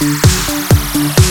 Música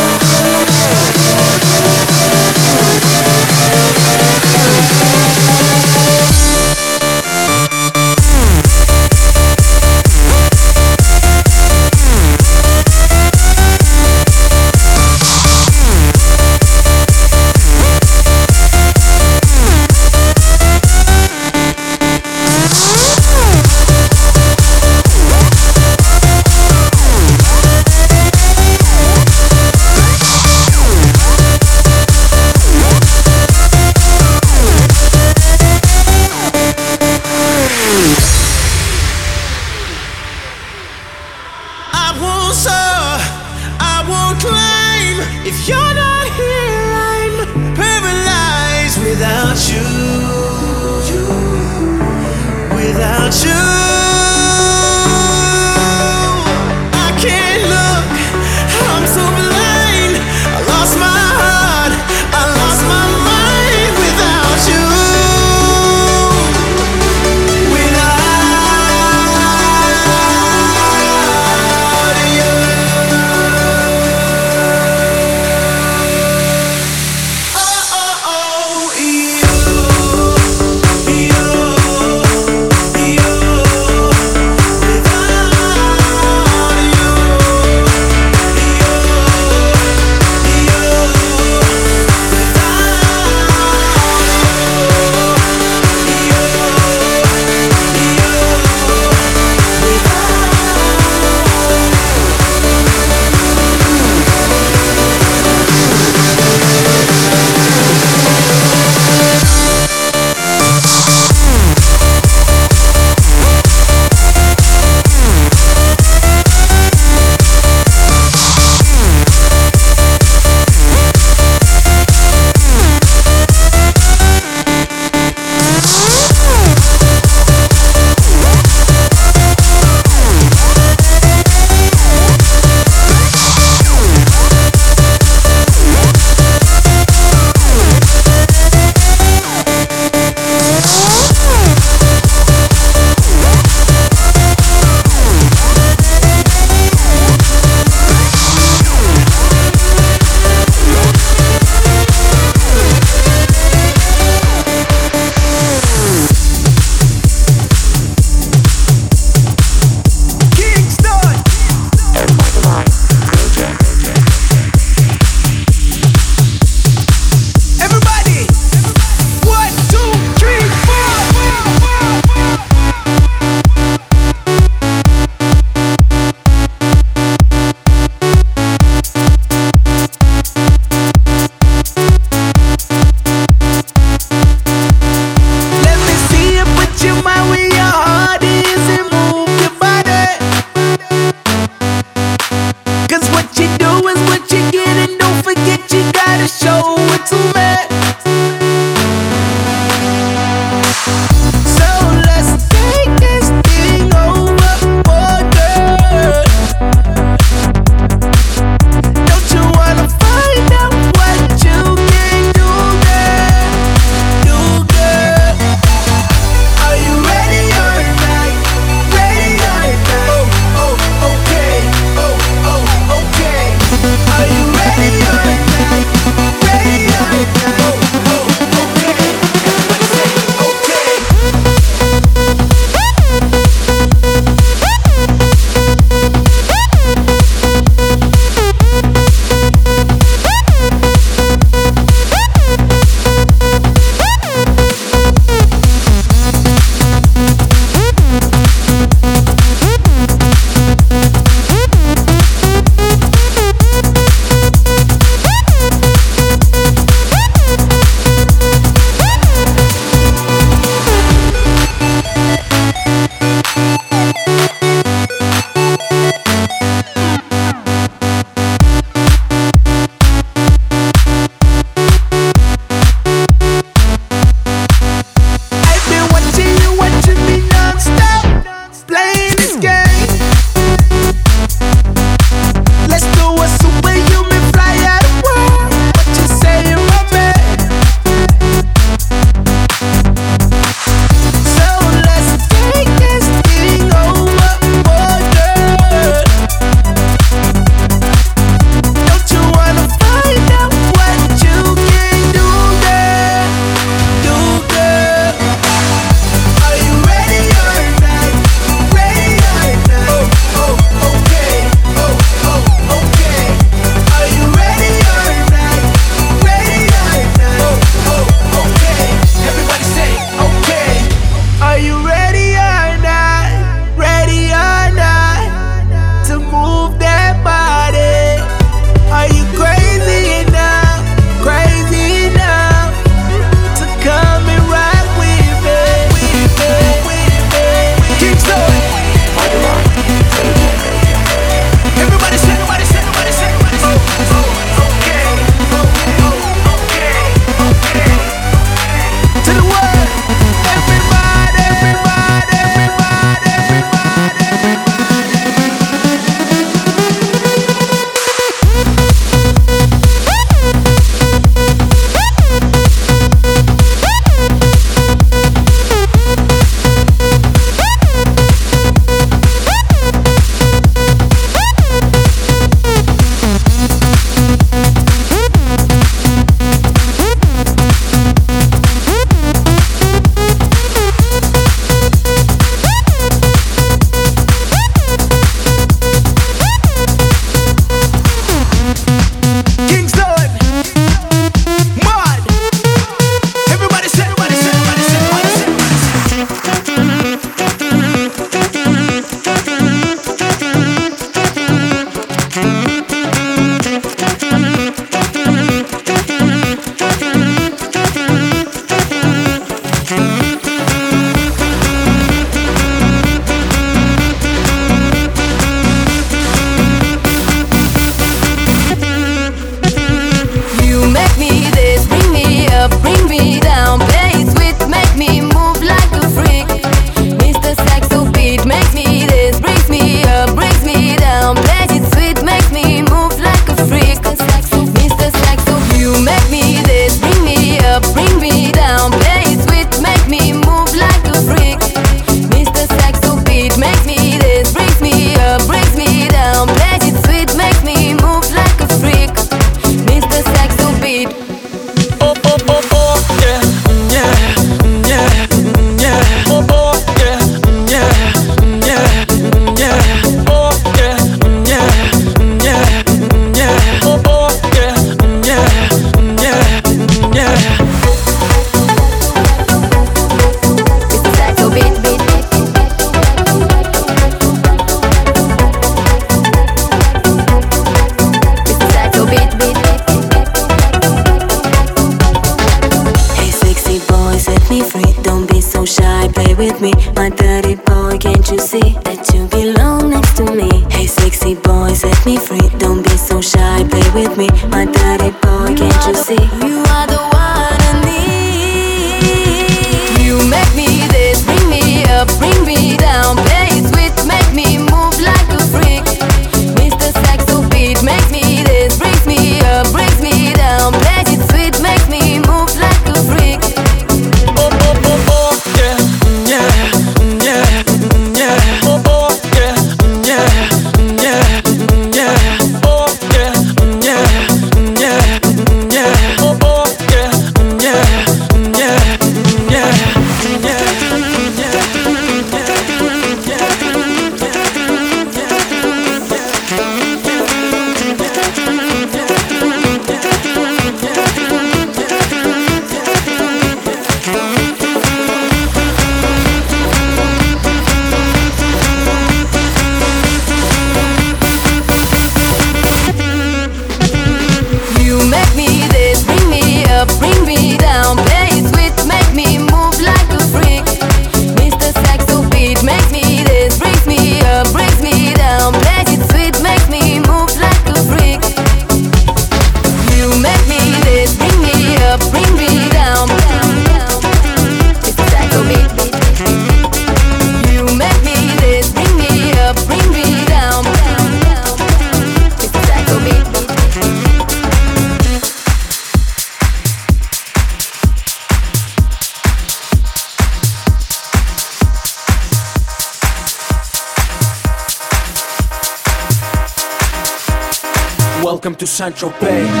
St. Tropez.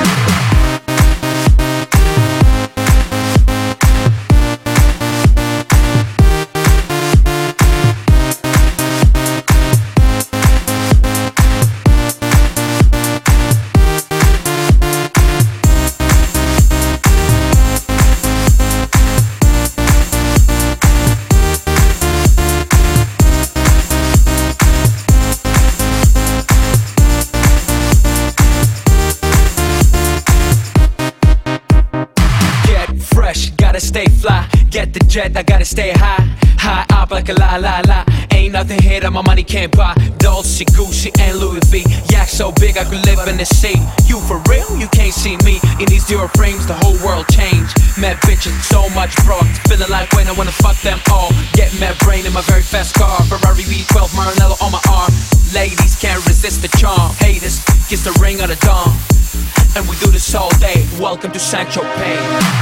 Jet, I gotta stay high. High up like a la la la. Ain't nothing here that my money can't buy. Dolce, Gucci, and Louis V. Yak so big I could live in the sea. You for real? You can't see me in these zero frames. The whole world changed. Mad bitches, so much broad. Feeling like when I wanna fuck them all. Get mad brain in my very fast car. Ferrari V12, Maranello on my arm. Ladies can't resist the charm. Haters, kiss the ring on the dawn. And we do this all day. Welcome to St. Tropez.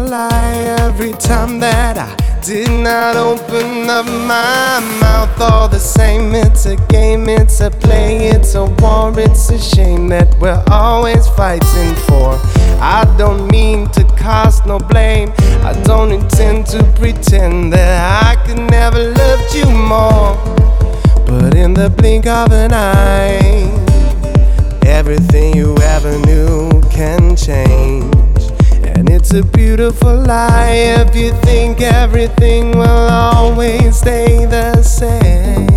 Lie every time that I did not open up my mouth. All the same, it's a game, it's a play, it's a war, it's a shame that we're always fighting for. I don't mean to cast no blame, I don't intend to pretend that I could never loved you more. But in the blink of an eye, everything you ever knew can change. And it's a beautiful lie if you think everything will always stay the same.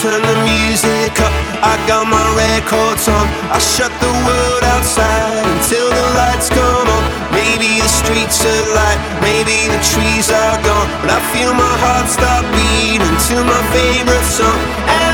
turn the music up. I got my records on. I shut the world outside until the lights come on. Maybe the streets are light, maybe the trees are gone. But I feel my heart stop beating to my favorite song.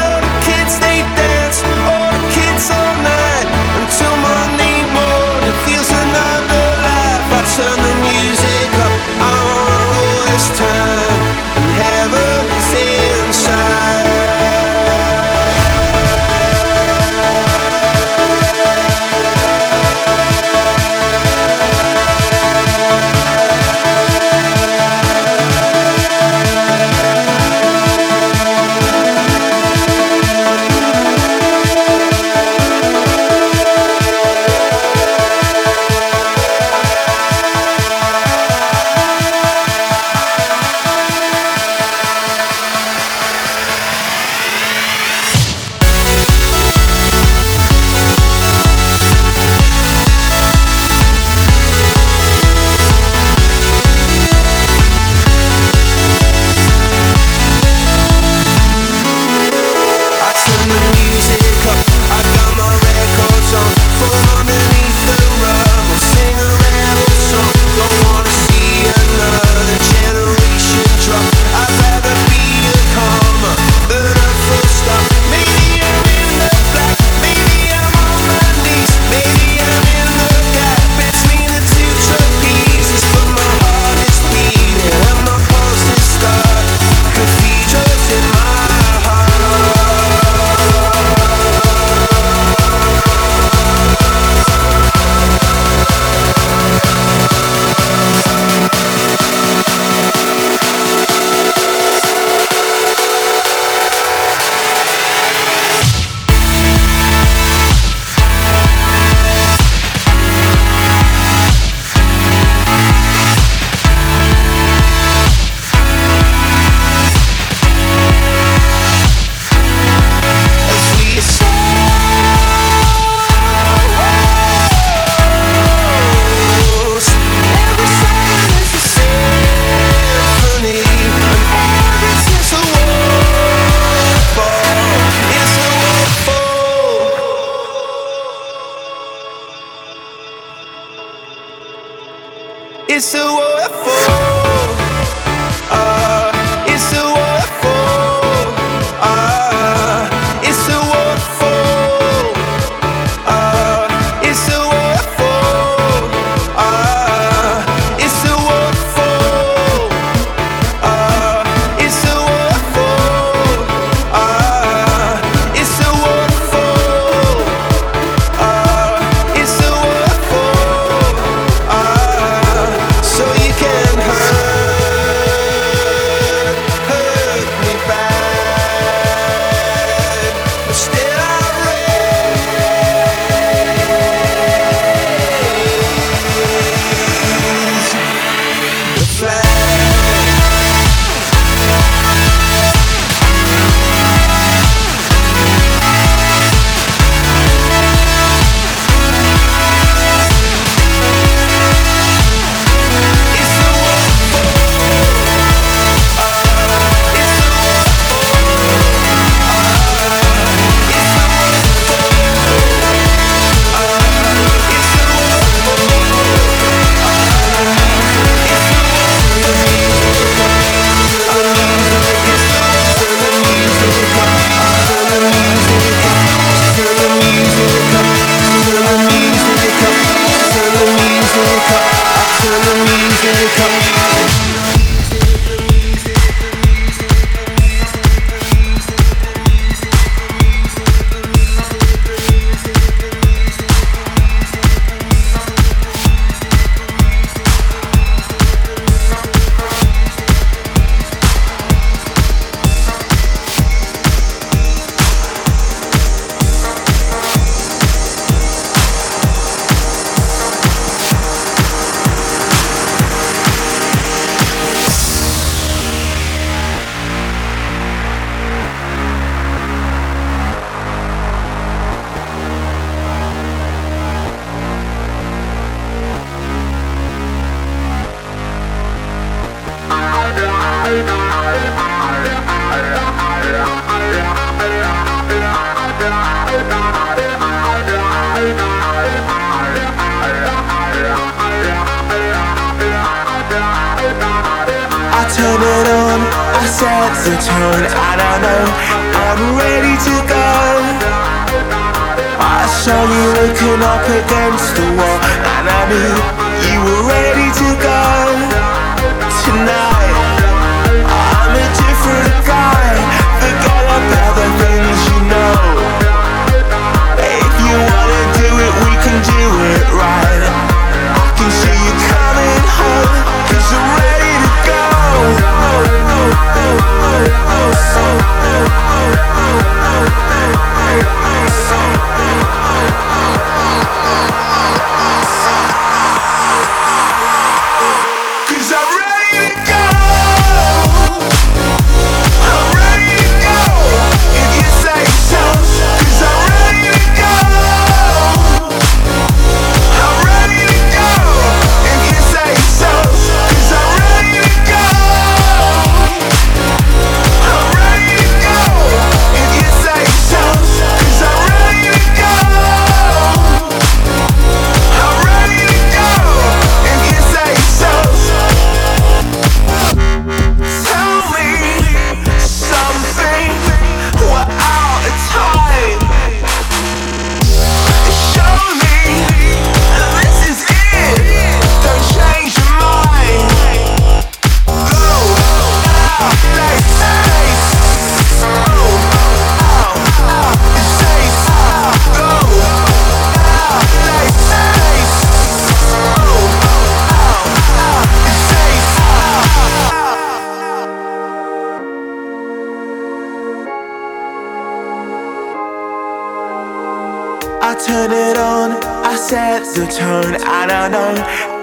to turn. I don't know,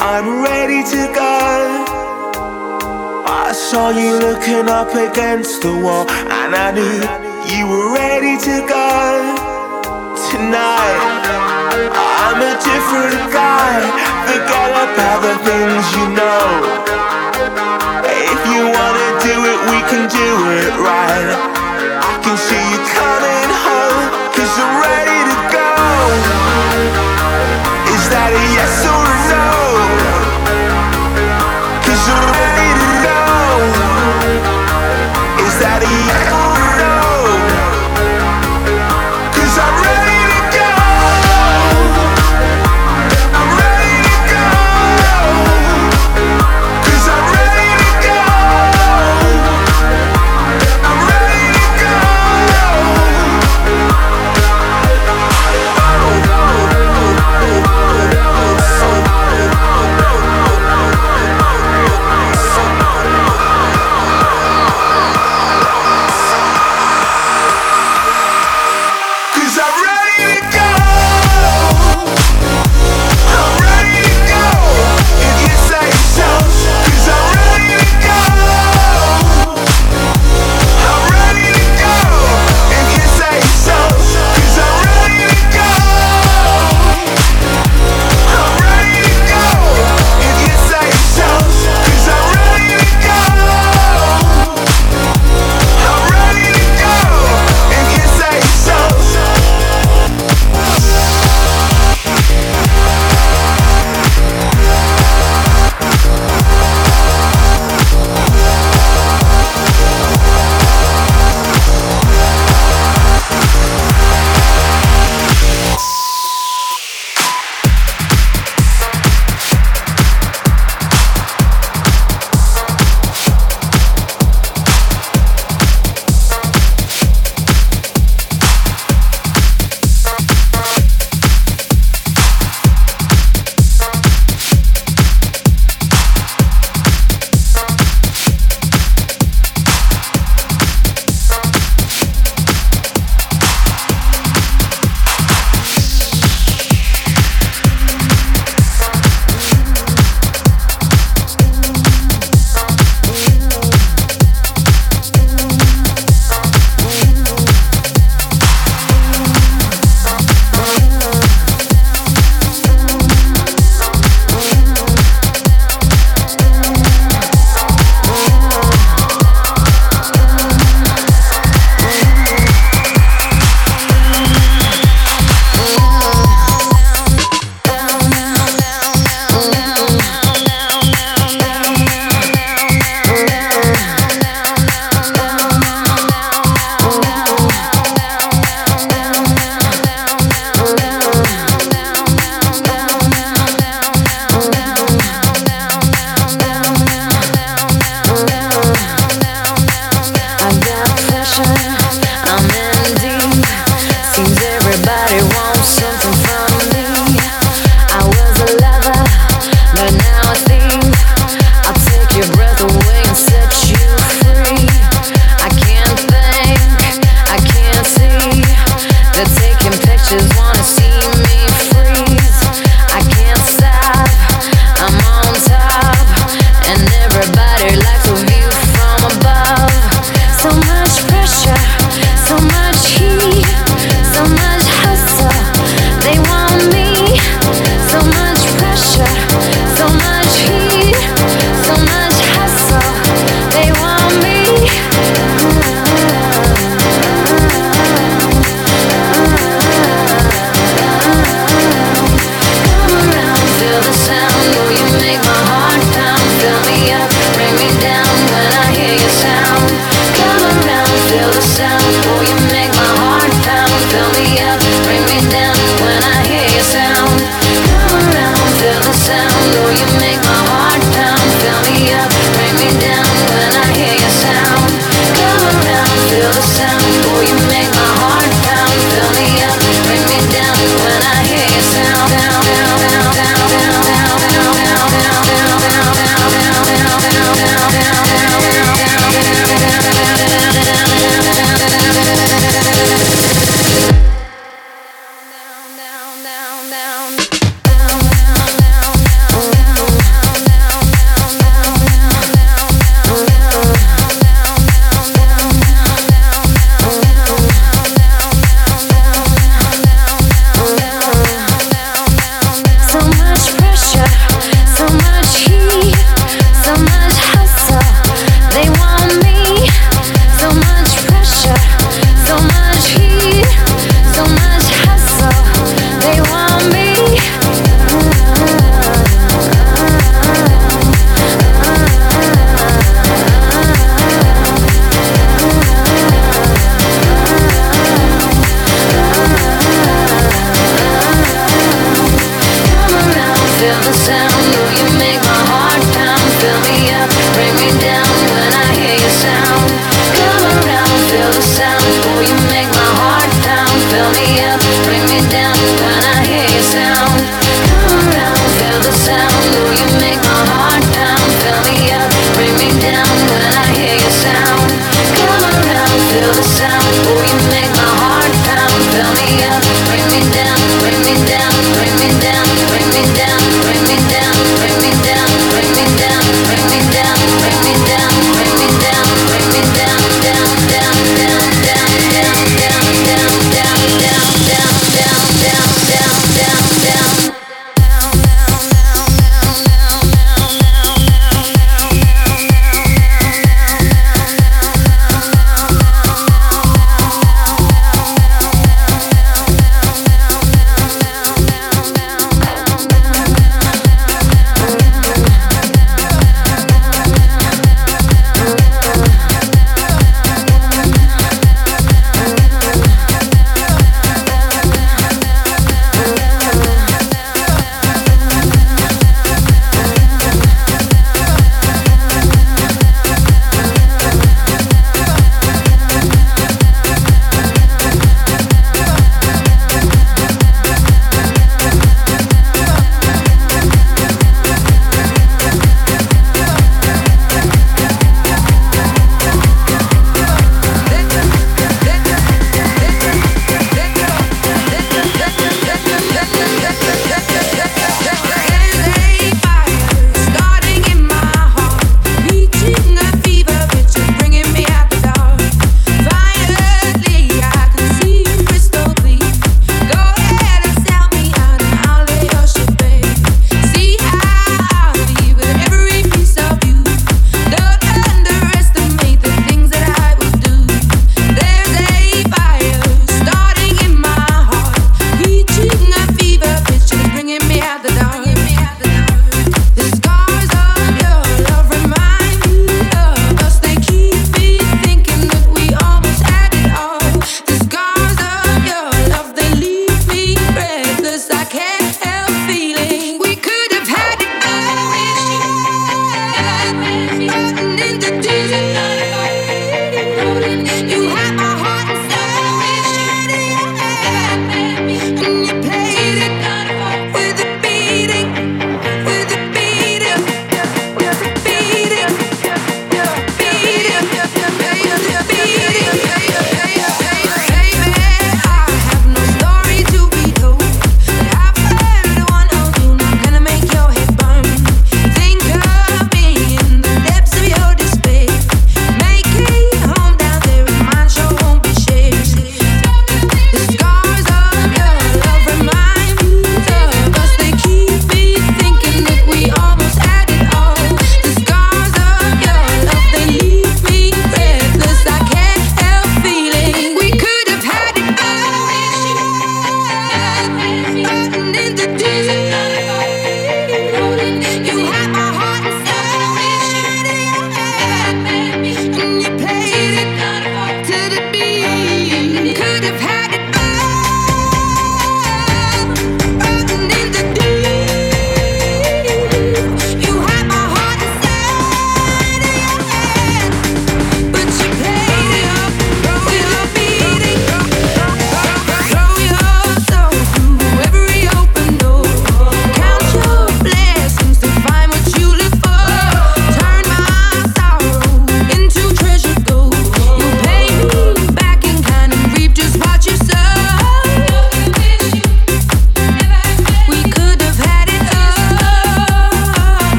I'm ready to go. I saw you looking up against the wall, and I knew you were ready to go. Tonight, I'm a different guy. Forget about the things you know. If you wanna do it, we can do it right. I can see you coming home, cause I'm ready to go that a yes or a no? Cause you're ready to know. Is that a yes